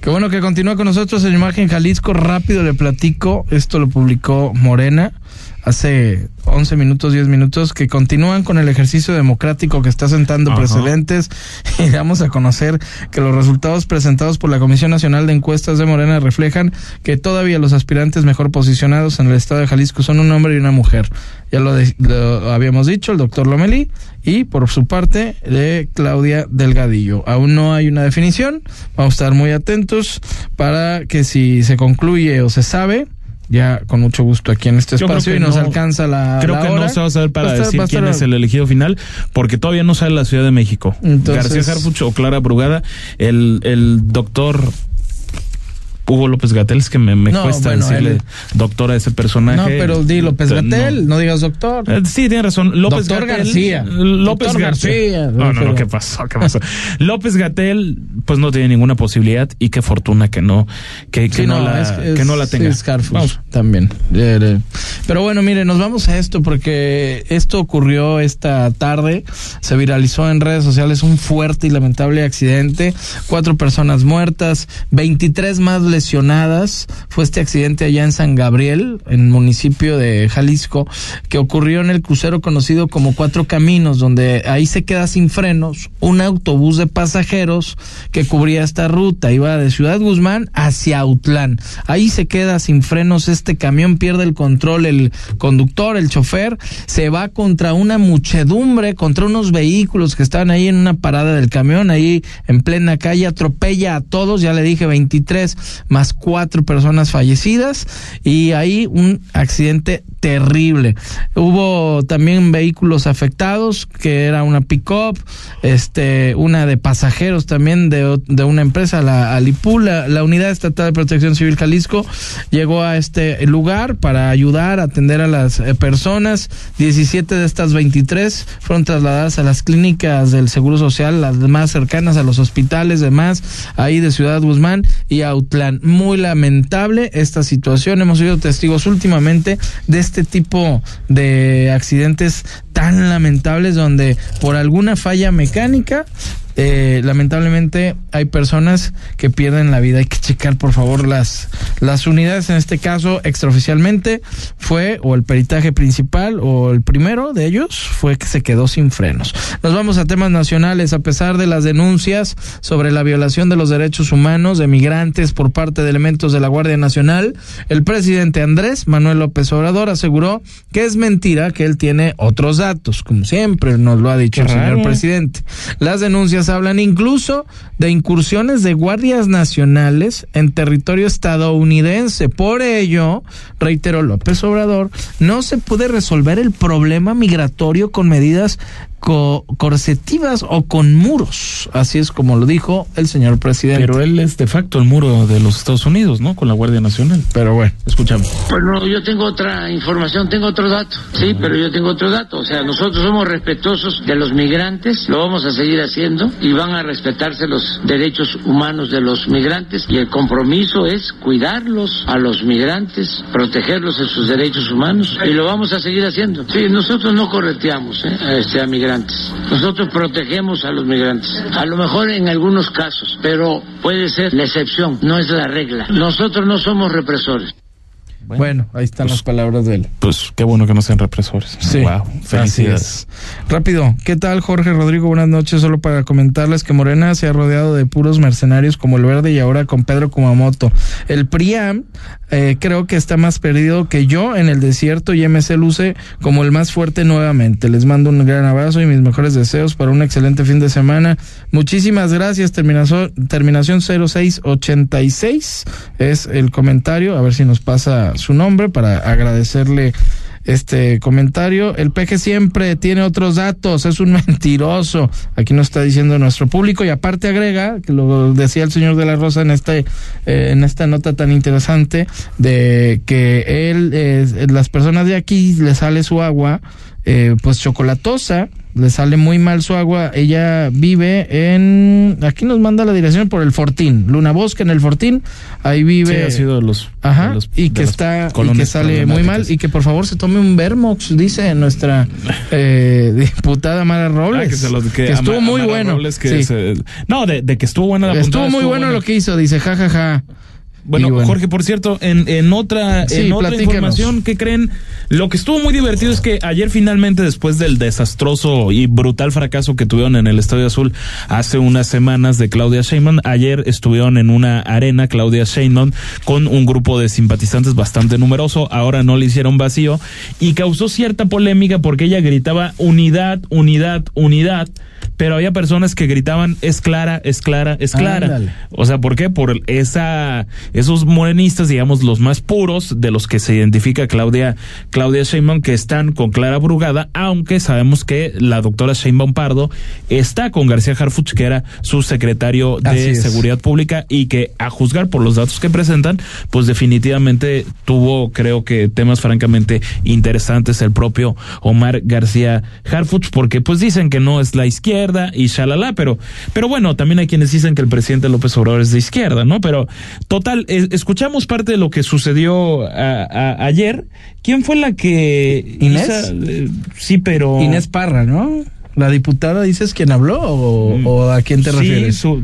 Qué bueno que continúa con nosotros en Imagen Jalisco. Rápido le platico. Esto lo publicó Morena hace 11 minutos, 10 minutos, que continúan con el ejercicio democrático que está sentando Ajá. precedentes y damos a conocer que los resultados presentados por la Comisión Nacional de Encuestas de Morena reflejan que todavía los aspirantes mejor posicionados en el estado de Jalisco son un hombre y una mujer. Ya lo, de- lo habíamos dicho, el doctor Lomelí y por su parte de Claudia Delgadillo. Aún no hay una definición, vamos a estar muy atentos para que si se concluye o se sabe, ya con mucho gusto aquí en este Yo espacio y nos no- alcanza la Creo la que hora. no se va a saber para Va a estar- decir a quién es el elegido final, porque todavía no sale la Ciudad de México. Entonces- García Harfuch o Clara Brugada, el, el doctor Hugo López Gatel, es que me, me No, cuesta bueno, decirle él- doctor a ese personaje. No, pero di López No. Gatel, no, digas doctor. Eh, Sí, tiene razón. López Doctor. García. López Doctor García. García. No, no, no, ¿qué pasó? ¿Qué pasó? López Gatel, pues no tiene ninguna posibilidad y qué fortuna que no, que, que Sí, no, la, es- es- que no la tenga. es Vamos. también. Eh, eh. Pero bueno, mire, nos vamos a esto porque esto ocurrió esta tarde. Se viralizó en redes sociales un fuerte y lamentable accidente. Cuatro personas muertas, 23 más lesionadas. Fue este accidente allá en San Gabriel, en el municipio de Jalisco, que ocurrió en el crucero conocido como Cuatro Caminos, donde ahí se queda sin frenos un autobús de pasajeros que cubría esta ruta. Iba de Ciudad Guzmán hacia Autlán. Ahí se queda sin frenos este camión, pierde el control el conductor, el chofer, se va contra una muchedumbre, contra unos vehículos que estaban ahí en una parada del camión, ahí en plena calle, atropella a todos, ya le dije 23 más cuatro personas fallecidas y ahí un accidente terrible. Hubo también vehículos afectados, que era una pick-up, este, una de pasajeros también de, de una empresa, la Alipú, la, la Unidad Estatal de Protección Civil Jalisco, llegó a este lugar para ayudar a atender a las eh, personas. 17 de estas 23 fueron trasladadas a las clínicas del Seguro Social, las más cercanas a los hospitales, demás, ahí de Ciudad Guzmán y Autlán. Muy lamentable esta situación. Hemos sido testigos últimamente de este tipo de accidentes tan lamentables donde por alguna falla mecánica eh, lamentablemente hay personas que pierden la vida. Hay que checar, por favor, las, las unidades. En este caso, extraoficialmente, fue o el peritaje principal o el primero de ellos fue que se quedó sin frenos. Nos vamos a temas nacionales. A pesar de las denuncias sobre la violación de los derechos humanos de migrantes por parte de elementos de la Guardia Nacional, el presidente Andrés Manuel López Obrador aseguró que es mentira que él tiene otros datos, como siempre nos lo ha dicho el señor presidente. Las denuncias hablan incluso de incursiones de guardias nacionales en territorio estadounidense. Por ello, reiteró López Obrador, no se puede resolver el problema migratorio con medidas co corsetivas o con muros. Así es como lo dijo el señor presidente. Pero él es de facto el muro de los Estados Unidos, ¿no? Con la Guardia Nacional. Pero bueno, escuchamos. Bueno, yo tengo otra información, tengo otro dato. Sí, pero yo tengo otro dato. O sea, nosotros somos respetuosos de los migrantes, lo vamos a seguir haciendo y van a respetarse los derechos humanos de los migrantes y el compromiso es cuidarlos a los migrantes, protegerlos en sus derechos humanos y lo vamos a seguir haciendo. Sí, nosotros no correteamos ¿eh? a, este, a migrantes. Nosotros protegemos a los migrantes. A lo mejor en algunos casos, pero puede ser la excepción, no es la regla. Nosotros no somos represores. Bueno, ahí están las palabras de él. Pues qué bueno que no sean represores. Sí. Wow, felicidades. Rápido, ¿qué tal Jorge Rodrigo? Buenas noches. Solo para comentarles que Morena se ha rodeado de puros mercenarios como el Verde y ahora con Pedro Kumamoto. El PRIAM eh, creo que está más perdido que yo en el desierto y MC luce como el más fuerte nuevamente. Les mando un gran abrazo y mis mejores deseos para un excelente fin de semana. Muchísimas gracias. Terminación, terminación 0686 es el comentario. A ver si nos pasa su nombre para agradecerle este comentario. El peje siempre tiene otros datos, es un mentiroso. Aquí nos está diciendo nuestro público y aparte agrega, que lo decía el señor de la Rosa en este eh, en esta nota tan interesante de que él eh, las personas de aquí le sale su agua eh, pues chocolatosa le sale muy mal su agua. Ella vive en. Aquí nos manda la dirección por el Fortín. Luna Bosque en el Fortín. Ahí vive. Sí, ha sido de los. Ajá. de los- y que está. Y que sale muy mal. Y que por favor se tome un Vermox, dice nuestra eh, diputada Mara Robles. Ah, que se lo- que que estuvo muy bueno. Robles que Sí. se- no, de, de que estuvo buena la Estuvo muy bueno lo que hizo, dice, ja, ja, ja. Bueno. Jorge, por cierto, en, en otra, Sí, en otra información que creen, lo que estuvo muy divertido es que ayer finalmente, después del desastroso y brutal fracaso que tuvieron en el Estadio Azul hace unas semanas de Claudia Sheinbaum, ayer estuvieron en una arena Claudia Sheinbaum con un grupo de simpatizantes bastante numeroso, ahora no le hicieron vacío y causó cierta polémica porque ella gritaba unidad, unidad, unidad, pero había personas que gritaban es clara, es clara, es clara. O sea, ¿por qué? Por esa, esos morenistas, digamos, los más puros, de los que se identifica Claudia, Claudia Sheinbaum, que están con Clara Brugada, aunque sabemos que la doctora Sheinbaum Pardo está con García Harfuch, que era su secretario de. Seguridad Pública, y que a juzgar por los datos que presentan, pues definitivamente tuvo, creo que, temas francamente interesantes el propio Omar García Harfuch, porque pues dicen que no es la izquierda y shalala, pero, pero bueno, también hay quienes dicen que el presidente López Obrador es de izquierda, ¿no? Pero total, eh, escuchamos parte de lo que sucedió a- a- ayer. ¿Quién fue la que... ¿Inés? Isa, eh, sí, pero... Inés Parra, ¿no? La diputada, ¿dices quién habló o, o a quién te Sí, refieres? su-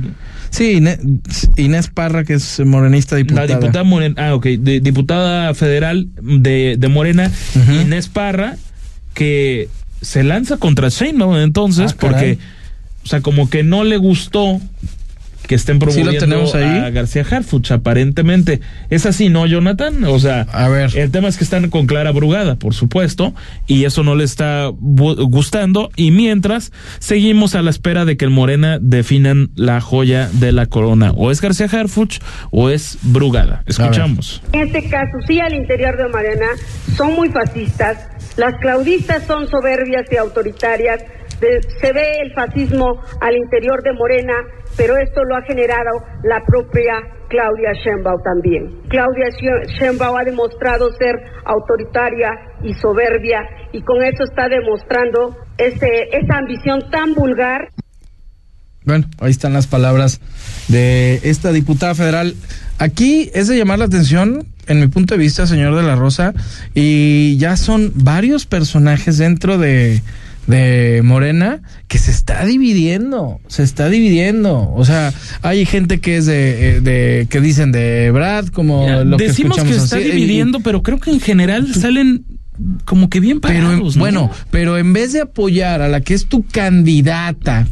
Sí, Inés, Inés Parra, que es morenista diputada. La diputada Morena, ah, ok, de- diputada federal de, de Morena, Inés Parra, que se lanza contra Sheinbaum entonces, Ah, porque, o sea, como que no le gustó que estén Sí, lo promoviendo tenemos ahí. a García Harfuch, aparentemente. Es así, ¿no, Jonathan? O sea, a ver. el tema es que están con Clara Brugada, por supuesto, y eso no le está gustando, y mientras seguimos a la espera de que el Morena definan la joya de la corona, o es García Harfuch o es Brugada. Escuchamos. En este caso, sí, al interior de Morena son muy fascistas, las claudistas son soberbias y autoritarias, de- se ve el fascismo al interior de Morena, pero esto lo ha generado la propia Claudia Sheinbaum también. Claudia She- Sheinbaum ha demostrado ser autoritaria y soberbia y con eso está demostrando este, esa ambición tan vulgar Bueno, ahí están las palabras de esta diputada federal. Aquí es de llamar la atención, en mi punto de vista, señor de la Rosa, y ya son varios personajes dentro de, de Morena que se está dividiendo, se está dividiendo. O sea, hay gente que es de, eh, de que dicen de Brad, como lo que Decimos que, escuchamos está así, y- dividiendo, pero creo que en general salen como que bien pero parados, ¿no? bueno, pero en vez de apoyar a la que es tu candidata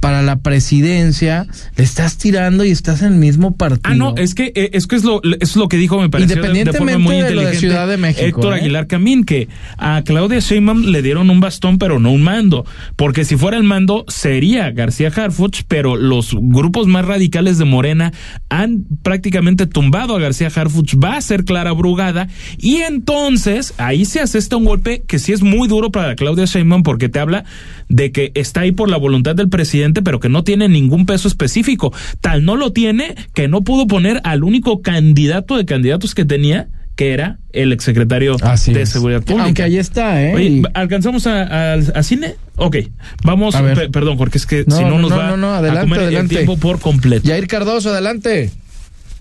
para la presidencia, le estás tirando y estás en el mismo partido. Ah, no, es que eh, es que es lo, es lo que dijo, me pareció de- de, forma Independientemente muy de lo de inteligente Ciudad de México, Héctor ¿eh? Aguilar Camín, que a Claudia Sheinbaum le dieron un bastón, pero no un mando, porque si fuera el mando sería García Harfuch, pero los grupos más radicales de Morena han prácticamente tumbado a García Harfuch, va a ser Clara Brugada, y entonces ahí se asesta un golpe que sí es muy duro para Claudia Sheinbaum, porque te habla de que está ahí por la voluntad del presidente, pero que no tiene ningún peso específico. Tal no lo tiene que no pudo poner al único candidato de candidatos que tenía, que era el exsecretario de Seguridad Pública. Aunque ahí está, ¿eh? Oye, ¿alcanzamos a, a- a cine? Ok, vamos, A ver. pe- perdón, porque es que No, si no, no, nos no, va no, no, a adelante, comer adelante. el tiempo por completo. Jair Cardoso, adelante.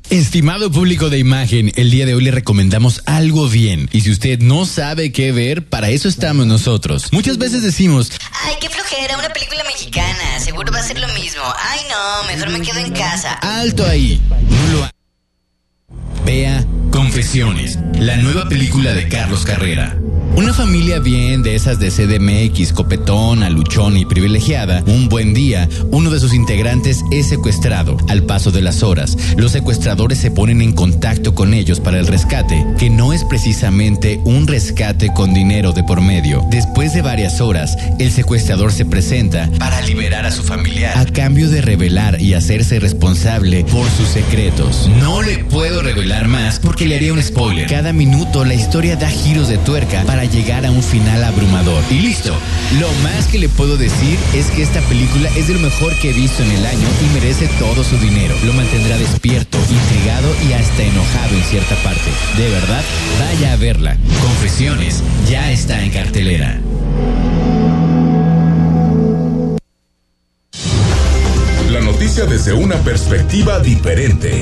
Estimado público de imagen, el día de hoy le recomendamos algo bien. Y si usted no sabe qué ver, para eso estamos nosotros. Muchas veces decimos, Ay, qué flojera, una película mexicana. Seguro va a ser lo mismo. Ay, no, mejor me quedo en casa. alto ahí. No lo ha- Vea Confesiones, la nueva película de Carlos Carrera. Una familia bien de esas de CDMX, copetona, luchona y privilegiada, un buen día, uno de sus integrantes es secuestrado. Al paso de las horas, los secuestradores se ponen en contacto con ellos para el rescate, que no es precisamente un rescate con dinero de por medio. Después de varias horas, el secuestrador se presenta para liberar a su familiar, a cambio de revelar y hacerse responsable por sus secretos. No le puedo revelar más porque le haría un spoiler. Cada minuto la historia da giros de tuerca para llegar a un final abrumador. Y listo. Lo más que le puedo decir es que esta película es de lo mejor que he visto en el año y merece todo su dinero. Lo mantendrá despierto, intrigado y hasta enojado en cierta parte. De verdad, vaya a verla. Confesiones ya está en cartelera. La noticia desde una perspectiva diferente.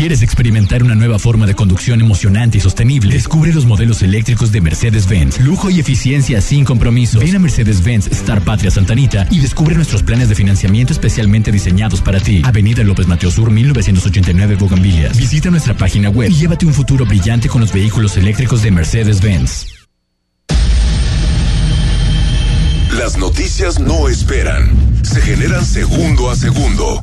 ¿Quieres experimentar una nueva forma de conducción emocionante y sostenible? Descubre los modelos eléctricos de Mercedes-Benz. Lujo y eficiencia sin compromiso. Ven a Mercedes-Benz Star Patria Santanita y descubre nuestros planes de financiamiento especialmente diseñados para ti. Avenida López Mateo Sur, 1989, Bogambilias. Visita nuestra página web y llévate un futuro brillante con los vehículos eléctricos de Mercedes-Benz. Las noticias no esperan, se generan segundo a segundo.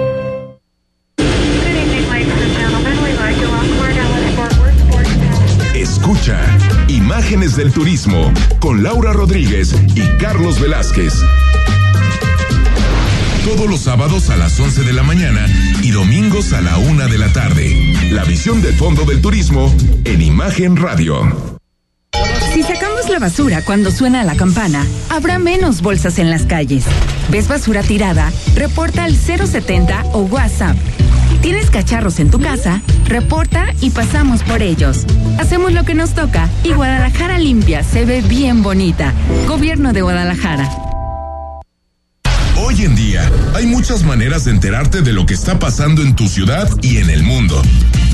Imágenes del Turismo con Laura Rodríguez y Carlos Velázquez. Todos los sábados a las 11 de la mañana y domingos a la una de la tarde. La visión de fondo del turismo en Imagen Radio. Si sacamos la basura cuando suena la campana, habrá menos bolsas en las calles. ¿Ves basura tirada? Reporta al 070 o WhatsApp. ¿Tienes cacharros en tu casa? Reporta y pasamos por ellos. Hacemos lo que nos toca y Guadalajara limpia se ve bien bonita. Gobierno de Guadalajara. Hoy en día hay muchas maneras de enterarte de lo que está pasando en tu ciudad y en el mundo.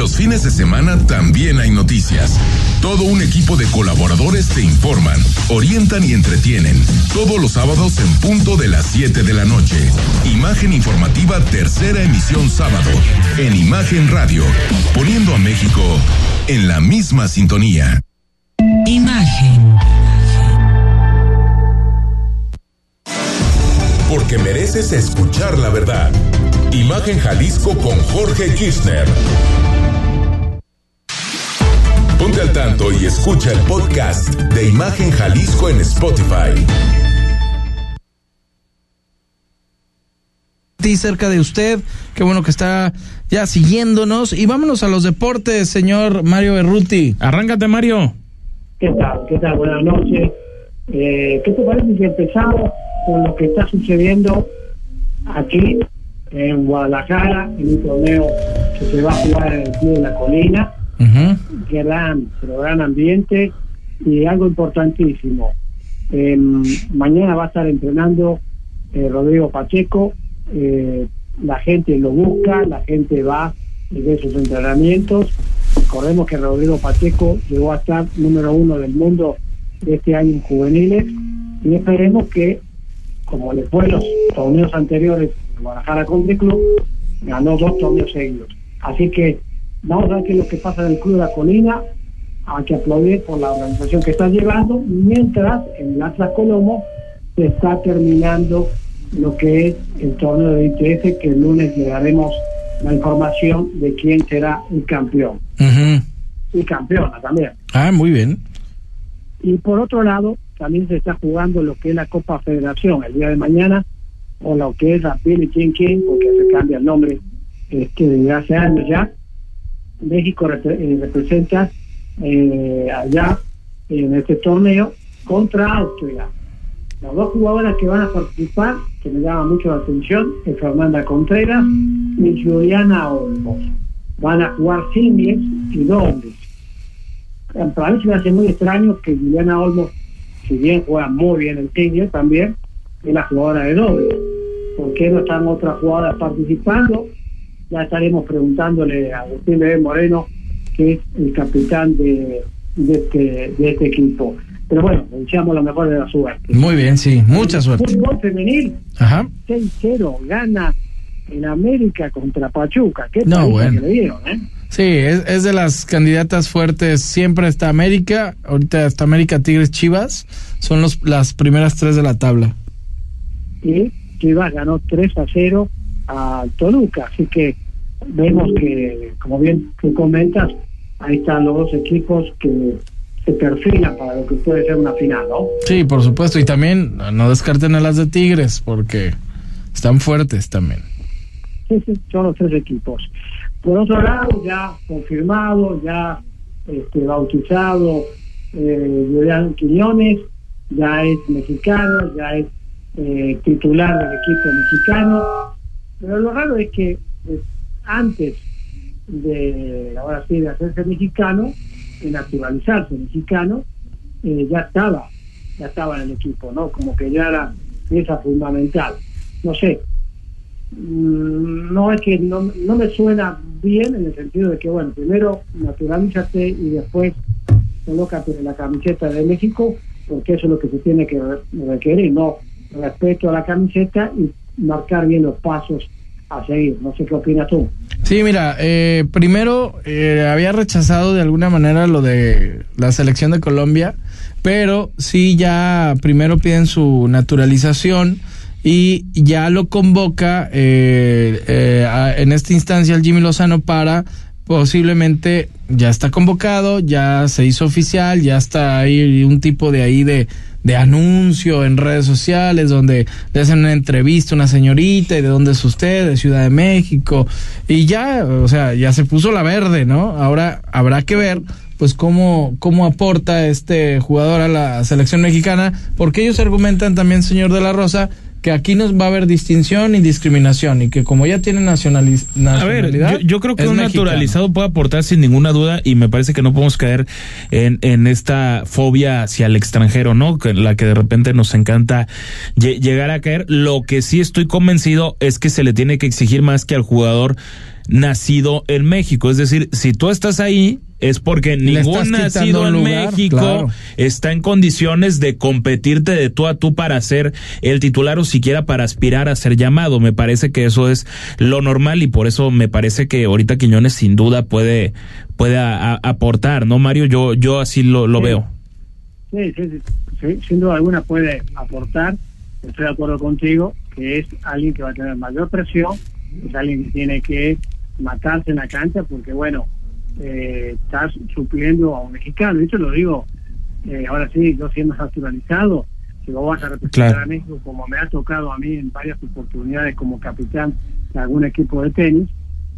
Los fines de semana también hay noticias. Todo un equipo de colaboradores te informan, orientan y entretienen. Todos los sábados en punto de las 7 de la noche. Imagen informativa tercera emisión sábado. En Imagen Radio. Poniendo a México en la misma sintonía. Imagen. Porque mereces escuchar la verdad. Imagen Jalisco con Jorge Kirchner. Ponte al tanto y escucha el podcast de Imagen Jalisco en Spotify. ti cerca de usted. Qué bueno que está ya siguiéndonos. Y vámonos a los deportes, señor Mario Berruti. Arráncate, Mario. ¿Qué tal? ¿Qué tal? Buenas noches. Eh, ¿Qué te parece si empezamos con lo que está sucediendo aquí en Guadalajara, en un torneo que se va a jugar en el Club de la Colina? Gran, pero gran ambiente y algo importantísimo. Eh, mañana va a estar entrenando eh, Rodrigo Pacheco, eh, la gente lo busca, la gente va y ve sus entrenamientos. Recordemos que Rodrigo Pacheco llegó a estar número uno del mundo de este año en juveniles y esperemos que, como le fue en los torneos anteriores en Guadalajara Country Club, ganó dos torneos seguidos. Así que vamos a ver qué es lo que pasa en el Club de la Colina. Hay que aplaudir por la organización que está llevando, mientras en el Atlas Colomo se está terminando lo que es el torneo de ITF, que el lunes le daremos la información de quién será el campeón. Y campeona también. Ah, muy bien. Y por otro lado, también se está jugando lo que es la Copa Federación el día de mañana, o lo que es la Billie Jean King, porque se cambia el nombre este, desde hace años ya. México eh, representa eh, allá en este torneo contra Austria. Las dos jugadoras que van a participar, que me llama mucho la atención, es Fernanda Contreras y Juliana Olmos. Van a jugar singles y dobles. Para mí se me hace muy extraño que Juliana Olmos, si bien juega muy bien el singles también, es la jugadora de dobles. ¿Por qué no están otras jugadoras participando? Ya estaremos preguntándole a Agustín Bebé Moreno, que es el capitán de, de, este, de este equipo. Pero bueno, deseamos lo mejor de la suerte. Muy bien, sí, mucha suerte. Fútbol femenil, Ajá. 6-0, gana en América contra Pachuca. Qué No, bueno. que le dieron, ¿eh? Sí, es, es de las candidatas fuertes. Siempre está América. Ahorita está América, Tigres, Chivas. Son los, las primeras tres de la tabla. Y Chivas ganó 3 a 0 a Toluca. Así que vemos que, como bien tú comentas, ahí están los dos equipos que se perfilan para lo que puede ser una final, ¿no? Sí, por supuesto. Y también no descarten a las de Tigres porque están fuertes también. Sí, sí, son los tres equipos. Por otro lado, ya confirmado, ya este, bautizado, eh, Quiñones, ya es mexicano, ya es eh, titular del equipo mexicano. Pero lo raro es que pues, antes de, ahora sí, de hacerse mexicano, de naturalizarse mexicano, eh, ya estaba, ya estaba en el equipo, ¿no? Como que ya era pieza fundamental. No sé, no es que no, no me suena bien en el sentido de que, bueno, primero naturalízate y después colócate la camiseta de México, porque eso es lo que se tiene que re- requerir, no respeto a la camiseta y marcar bien los pasos a seguir. No sé qué opinas tú. Sí, mira, eh, primero eh, había rechazado de alguna manera lo de la selección de Colombia, pero sí ya primero piden su naturalización y ya lo convoca eh, eh, en esta instancia el Jimmy Lozano para posiblemente ya está convocado, ya se hizo oficial, ya está ahí un tipo de ahí de, de anuncio en redes sociales donde le hacen una entrevista a una señorita y de dónde es usted, de Ciudad de México y ya, o sea, ya se puso la verde, ¿no? Ahora habrá que ver pues cómo, cómo aporta este jugador a la selección mexicana, porque ellos argumentan también, señor de la Rosa, que aquí no va a haber distinción ni discriminación y que como ya tiene nacionaliz A ver, nacionalidad... yo, yo creo que un mexicano. naturalizado puede aportar sin ninguna duda y me parece que no podemos caer en, en esta fobia hacia el extranjero, ¿no? Que la que de repente nos encanta lle- llegar a caer. Lo que sí estoy convencido es que se le tiene que exigir más que al jugador nacido en México. Es decir, si tú estás ahí es porque ningún nacido en lugar, México claro. está en condiciones de competirte de tú a tú para ser el titular o siquiera para aspirar a ser llamado. Me parece que eso es lo normal y por eso me parece que ahorita Quiñones sin duda puede, puede a- a- aportar, ¿no, Mario? Yo, yo así lo, lo Sí. veo. Sí, sí, sí, sí, sin duda alguna puede aportar. Estoy de acuerdo contigo que es alguien que va a tener mayor presión, es alguien que tiene que matarse en la cancha porque, bueno, eh, estás supliendo a un mexicano. Y eso lo digo, eh, ahora sí, yo siendo naturalizado, si vos vas a representar Claro. a México como me ha tocado a mí en varias oportunidades como capitán de algún equipo de tenis,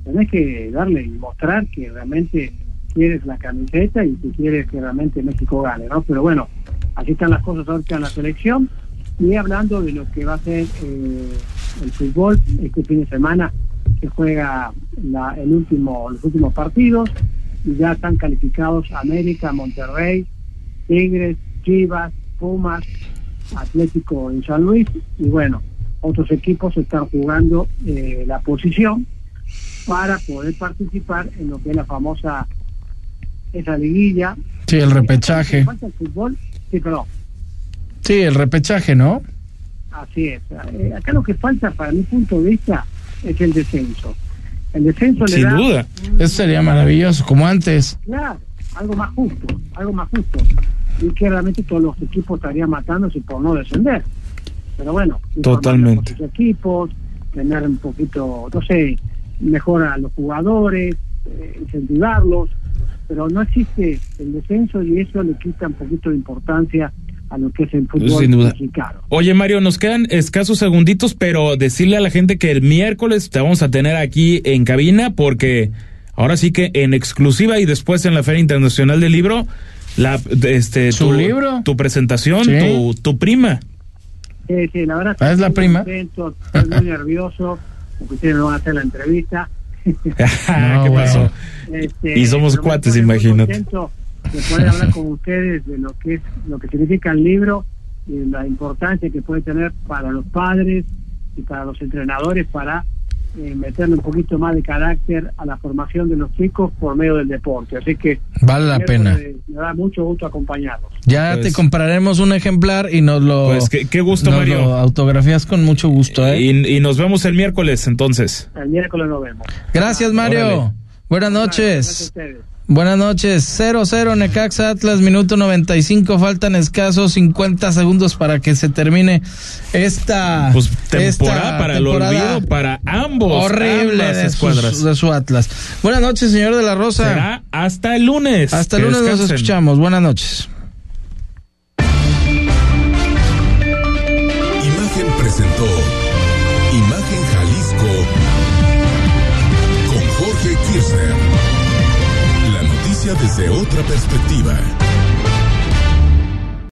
tenés que darle y mostrar que realmente quieres la camiseta y que quieres que realmente México gane, ¿no? Pero bueno, así están las cosas ahorita en la selección. Y hablando de lo que va a ser eh, el fútbol este fin de semana, que juega la- el último, los últimos partidos, y ya están calificados América, Monterrey, Tigres, Chivas, Pumas, Atlético en San Luis, y bueno, otros equipos están jugando eh, la posición para poder participar en lo que es la famosa esa liguilla. Sí, el repechaje. Falta el fútbol, sí, perdón. Sí, el repechaje, ¿no? Así es. Eh, acá lo que falta, para mi punto de vista, es el descenso. El descenso le Sin da, duda. Eso sería maravilloso, como antes. claro, algo más justo, algo más justo. Y que realmente todos los equipos estarían matándose por no descender. Pero bueno, Totalmente. los equipos, tener un poquito, no sé, mejor a los jugadores, eh, incentivarlos, pero no existe el descenso y eso le quita un poquito de importancia a lo que es el fútbol Sin duda. mexicano. Oye, Mario, nos quedan escasos segunditos, pero decirle a la gente que el miércoles te vamos a tener aquí en cabina porque ahora sí que en exclusiva y después en la Feria Internacional del Libro, la, este, ¿Su tu, libro? tu presentación, Sí. tu, tu prima. Sí, sí, la verdad. Ah, ¿es la estoy prima? contento, estoy muy nervioso, porque ustedes me van a hacer la entrevista. ¿Qué pasó? Este, Y somos cuates, imagínate. contento de poder hablar con ustedes de lo que es lo que significa el libro y la importancia que puede tener para los padres y para los entrenadores para eh, meterle un poquito más de carácter a la formación de los chicos por medio del deporte. Así que Vale la pena. Me, me da mucho gusto acompañarlos. Ya Pues- te compraremos un ejemplar y nos lo. Pues qué- qué gusto, nos Mario. lo autografías con mucho gusto, ¿eh? Y, y nos vemos el miércoles entonces. El miércoles nos vemos. Gracias, Mario. Órale. Buenas Gracias a noches. ustedes. Buenas noches. 0-0 Necaxa Atlas, minuto 95. Faltan escasos 50 segundos para que se termine esta. Pues temporada esta para el olvido para ambos. Horrible de, sus- de su Atlas. Buenas noches, señor de la Rosa. Será hasta el lunes. Hasta el lunes nos escuchamos. Buenas noches. Desde otra perspectiva.